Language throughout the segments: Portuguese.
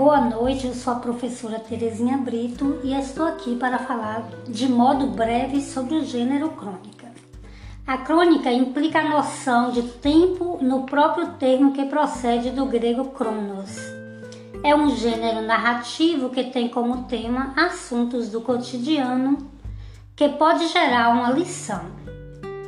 Boa noite, eu sou a professora Terezinha Brito e estou aqui para falar de modo breve sobre o gênero crônica. A crônica implica a noção de tempo no próprio termo que procede do grego cronos. É um gênero narrativo que tem como tema assuntos do cotidiano que pode gerar uma lição.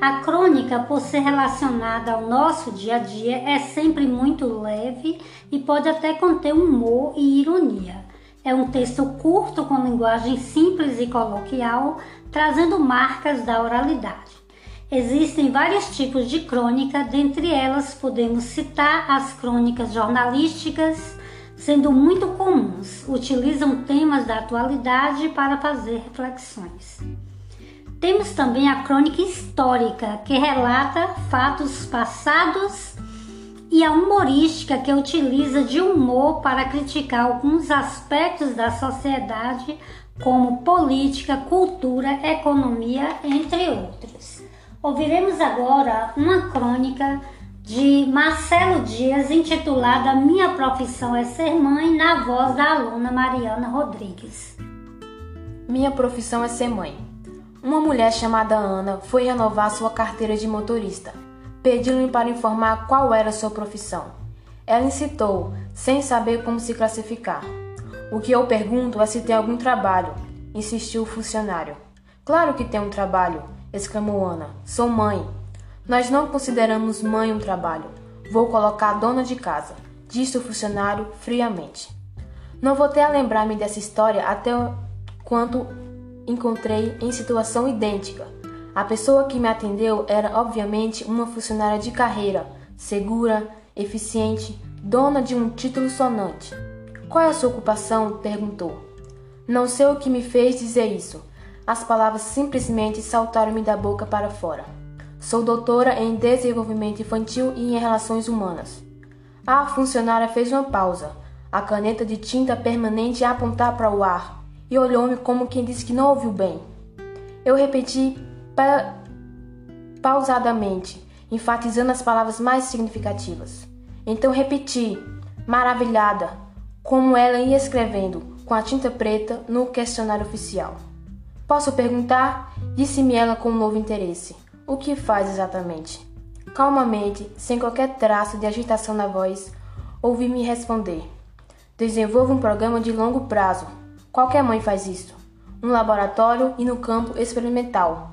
A crônica, por ser relacionada ao nosso dia a dia, é sempre muito leve e pode até conter humor e ironia. É um texto curto com linguagem simples e coloquial, trazendo marcas da oralidade. Existem vários tipos de crônica, dentre elas podemos citar as crônicas jornalísticas, sendo muito comuns, utilizam temas da atualidade para fazer reflexões. Temos também a crônica histórica, que relata fatos passados, e a humorística, que utiliza de humor para criticar alguns aspectos da sociedade, como política, cultura, economia, entre outros. Ouviremos agora uma crônica de Marcelo Dias intitulada Minha Profissão é Ser Mãe, na voz da aluna Mariana Rodrigues. Minha profissão é ser mãe. Uma mulher chamada Ana foi renovar sua carteira de motorista. Pediu-me para informar qual era sua profissão. Ela incitou, sem saber como se classificar. O que eu pergunto é se tem algum trabalho, insistiu o funcionário. Claro que tem um trabalho, exclamou Ana. Sou mãe. Nós não consideramos mãe um trabalho. Vou colocar dona de casa, disse o funcionário friamente. Não voltei a lembrar-me dessa história até quando encontrei em situação idêntica. A pessoa que me atendeu era obviamente uma funcionária de carreira, segura, eficiente, dona de um título sonante. Qual é a sua ocupação? perguntou. Não sei o que me fez dizer isso. As palavras simplesmente saltaram-me da boca para fora. Sou doutora em desenvolvimento infantil e em relações humanas. A funcionária fez uma pausa, a caneta de tinta permanente a apontar para o ar e olhou-me como quem disse que não ouviu bem. Eu repeti pa pausadamente, enfatizando as palavras mais significativas. Então repeti, maravilhada, como ela ia escrevendo com a tinta preta no questionário oficial. Posso perguntar? Disse-me ela com um novo interesse. O que faz exatamente? Calmamente, sem qualquer traço de agitação na voz, ouvi-me responder. Desenvolvo um programa de longo prazo Qualquer mãe faz isso. Um laboratório e no campo experimental.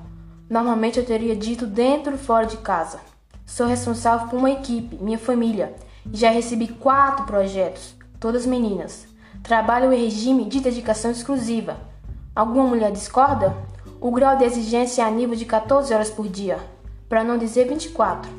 Normalmente eu teria dito dentro e fora de casa. Sou responsável por uma equipe, minha família, já recebi quatro projetos, todas meninas. Trabalho em regime de dedicação exclusiva. Alguma mulher discorda? O grau de exigência é a nível de 14 horas por dia, para não dizer 24.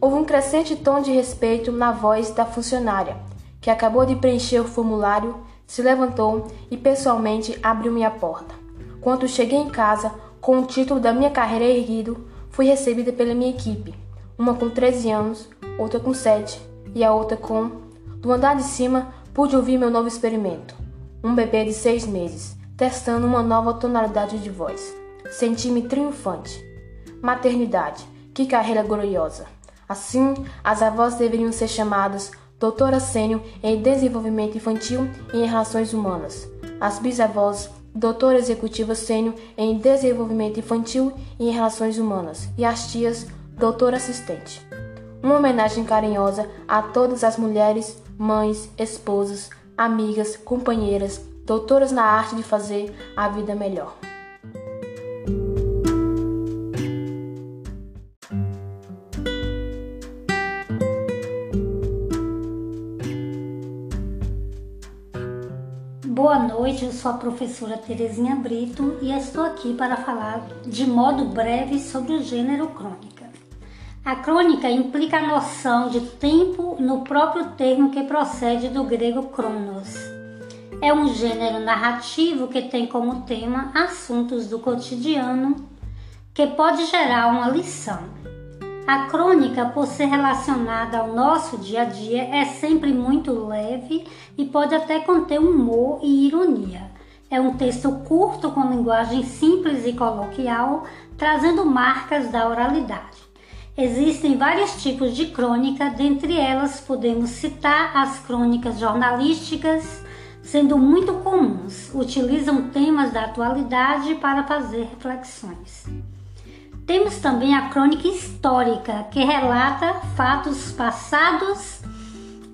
Houve um crescente tom de respeito na voz da funcionária, que acabou de preencher o formulário se levantou e pessoalmente abriu minha porta. Quando cheguei em casa, com o título da minha carreira erguido, fui recebida pela minha equipe, uma com 13 anos, outra com 7 e a outra com. Do andar de cima, pude ouvir meu novo experimento. Um bebê de seis meses, testando uma nova tonalidade de voz. Senti-me triunfante. Maternidade, que carreira gloriosa! Assim, as avós deveriam ser chamadas doutora sênior em desenvolvimento infantil e em relações humanas. As bisavós, doutora executiva sênior em desenvolvimento infantil e em relações humanas. E as tias, doutora assistente. Uma homenagem carinhosa a todas as mulheres, mães, esposas, amigas, companheiras, doutoras na arte de fazer a vida melhor. Boa noite, eu sou a professora Terezinha Brito e estou aqui para falar de modo breve sobre o gênero crônica. A crônica implica a noção de tempo no próprio termo que procede do grego cronos. É um gênero narrativo que tem como tema assuntos do cotidiano que pode gerar uma lição. A crônica, por ser relacionada ao nosso dia a dia, é sempre muito leve e pode até conter humor e ironia. É um texto curto com linguagem simples e coloquial, trazendo marcas da oralidade. Existem vários tipos de crônica, dentre elas podemos citar as crônicas jornalísticas, sendo muito comuns, utilizam temas da atualidade para fazer reflexões. Temos também a crônica histórica, que relata fatos passados,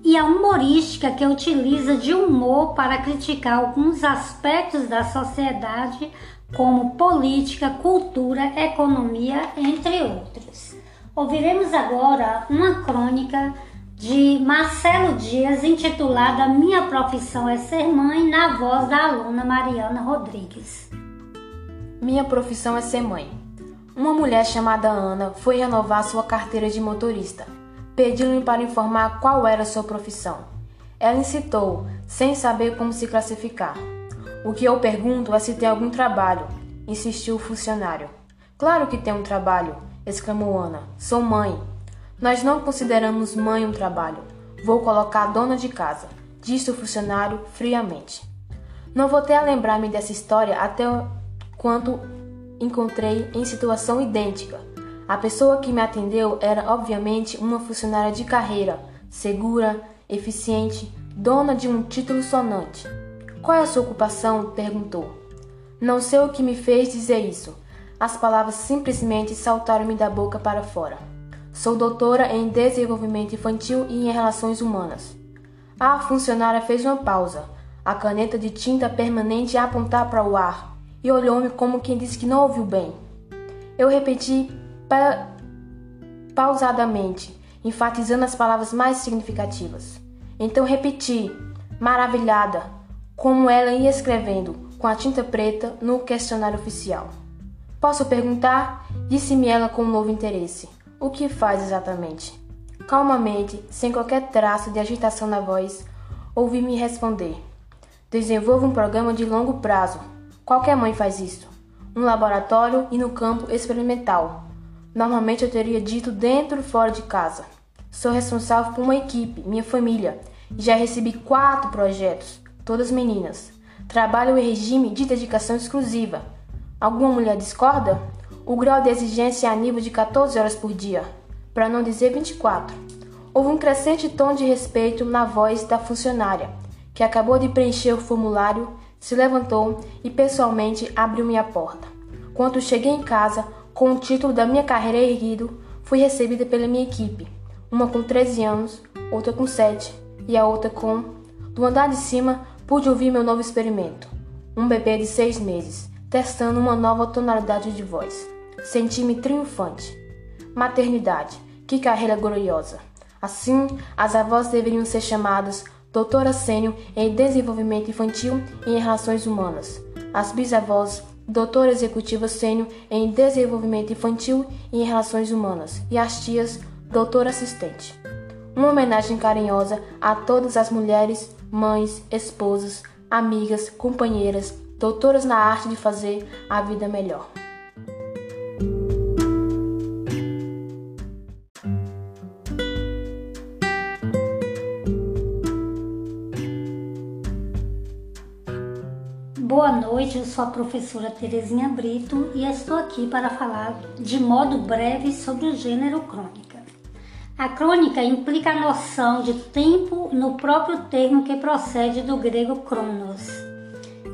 e a humorística, que utiliza de humor para criticar alguns aspectos da sociedade, como política, cultura, economia, entre outros. Ouviremos agora uma crônica de Marcelo Dias intitulada Minha Profissão é Ser Mãe, na voz da aluna Mariana Rodrigues. Minha profissão é ser mãe. Uma mulher chamada Ana foi renovar sua carteira de motorista. Pediu-me para informar qual era sua profissão. Ela incitou, sem saber como se classificar. O que eu pergunto é se tem algum trabalho, insistiu o funcionário. Claro que tem um trabalho, exclamou Ana. Sou mãe. Nós não consideramos mãe um trabalho. Vou colocar dona de casa, disse o funcionário friamente. Não voltei a lembrar-me dessa história até quando encontrei em situação idêntica. A pessoa que me atendeu era obviamente uma funcionária de carreira, segura, eficiente, dona de um título sonante. Qual é a sua ocupação? perguntou. Não sei o que me fez dizer isso. As palavras simplesmente saltaram-me da boca para fora. Sou doutora em desenvolvimento infantil e em relações humanas. A funcionária fez uma pausa, a caneta de tinta permanente a apontar para o ar e olhou-me como quem disse que não ouviu bem. Eu repeti pa pausadamente, enfatizando as palavras mais significativas. Então repeti, maravilhada, como ela ia escrevendo com a tinta preta no questionário oficial. Posso perguntar? Disse-me ela com um novo interesse. O que faz exatamente? Calmamente, sem qualquer traço de agitação na voz, ouvi-me responder. Desenvolvo um programa de longo prazo, Qualquer mãe faz isso. Um laboratório e no campo experimental. Normalmente eu teria dito dentro e fora de casa. Sou responsável por uma equipe, minha família. Já recebi quatro projetos, todas meninas. Trabalho em regime de dedicação exclusiva. Alguma mulher discorda? O grau de exigência é a nível de 14 horas por dia, para não dizer 24. Houve um crescente tom de respeito na voz da funcionária, que acabou de preencher o formulário se levantou e pessoalmente abriu minha porta. Quando cheguei em casa, com o título da minha carreira erguido, fui recebida pela minha equipe, uma com 13 anos, outra com 7 e a outra com. Do andar de cima, pude ouvir meu novo experimento. Um bebê de seis meses, testando uma nova tonalidade de voz. Senti-me triunfante. Maternidade, que carreira gloriosa! Assim, as avós deveriam ser chamadas doutora sênior em desenvolvimento infantil e em relações humanas. As bisavós, doutora executiva sênior em desenvolvimento infantil e em relações humanas. E as tias, doutora assistente. Uma homenagem carinhosa a todas as mulheres, mães, esposas, amigas, companheiras, doutoras na arte de fazer a vida melhor. Eu sou a professora Terezinha Brito e estou aqui para falar de modo breve sobre o gênero crônica. A crônica implica a noção de tempo no próprio termo que procede do grego cronos.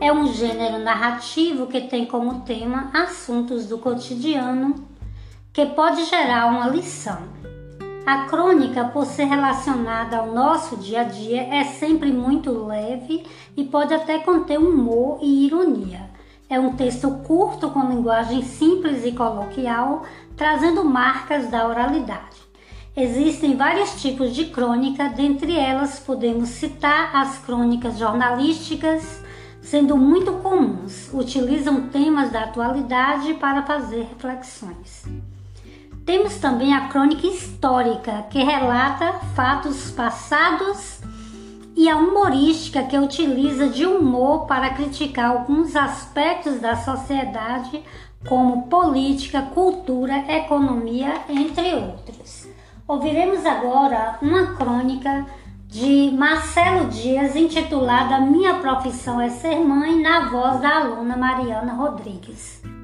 É um gênero narrativo que tem como tema assuntos do cotidiano que pode gerar uma lição. A crônica, por ser relacionada ao nosso dia a dia, é sempre muito leve e pode até conter humor e ironia. É um texto curto com linguagem simples e coloquial, trazendo marcas da oralidade. Existem vários tipos de crônica, dentre elas podemos citar as crônicas jornalísticas, sendo muito comuns, utilizam temas da atualidade para fazer reflexões. Temos também a crônica histórica, que relata fatos passados, e a humorística, que utiliza de humor para criticar alguns aspectos da sociedade, como política, cultura, economia, entre outros. Ouviremos agora uma crônica de Marcelo Dias intitulada Minha Profissão é Ser Mãe, na voz da aluna Mariana Rodrigues.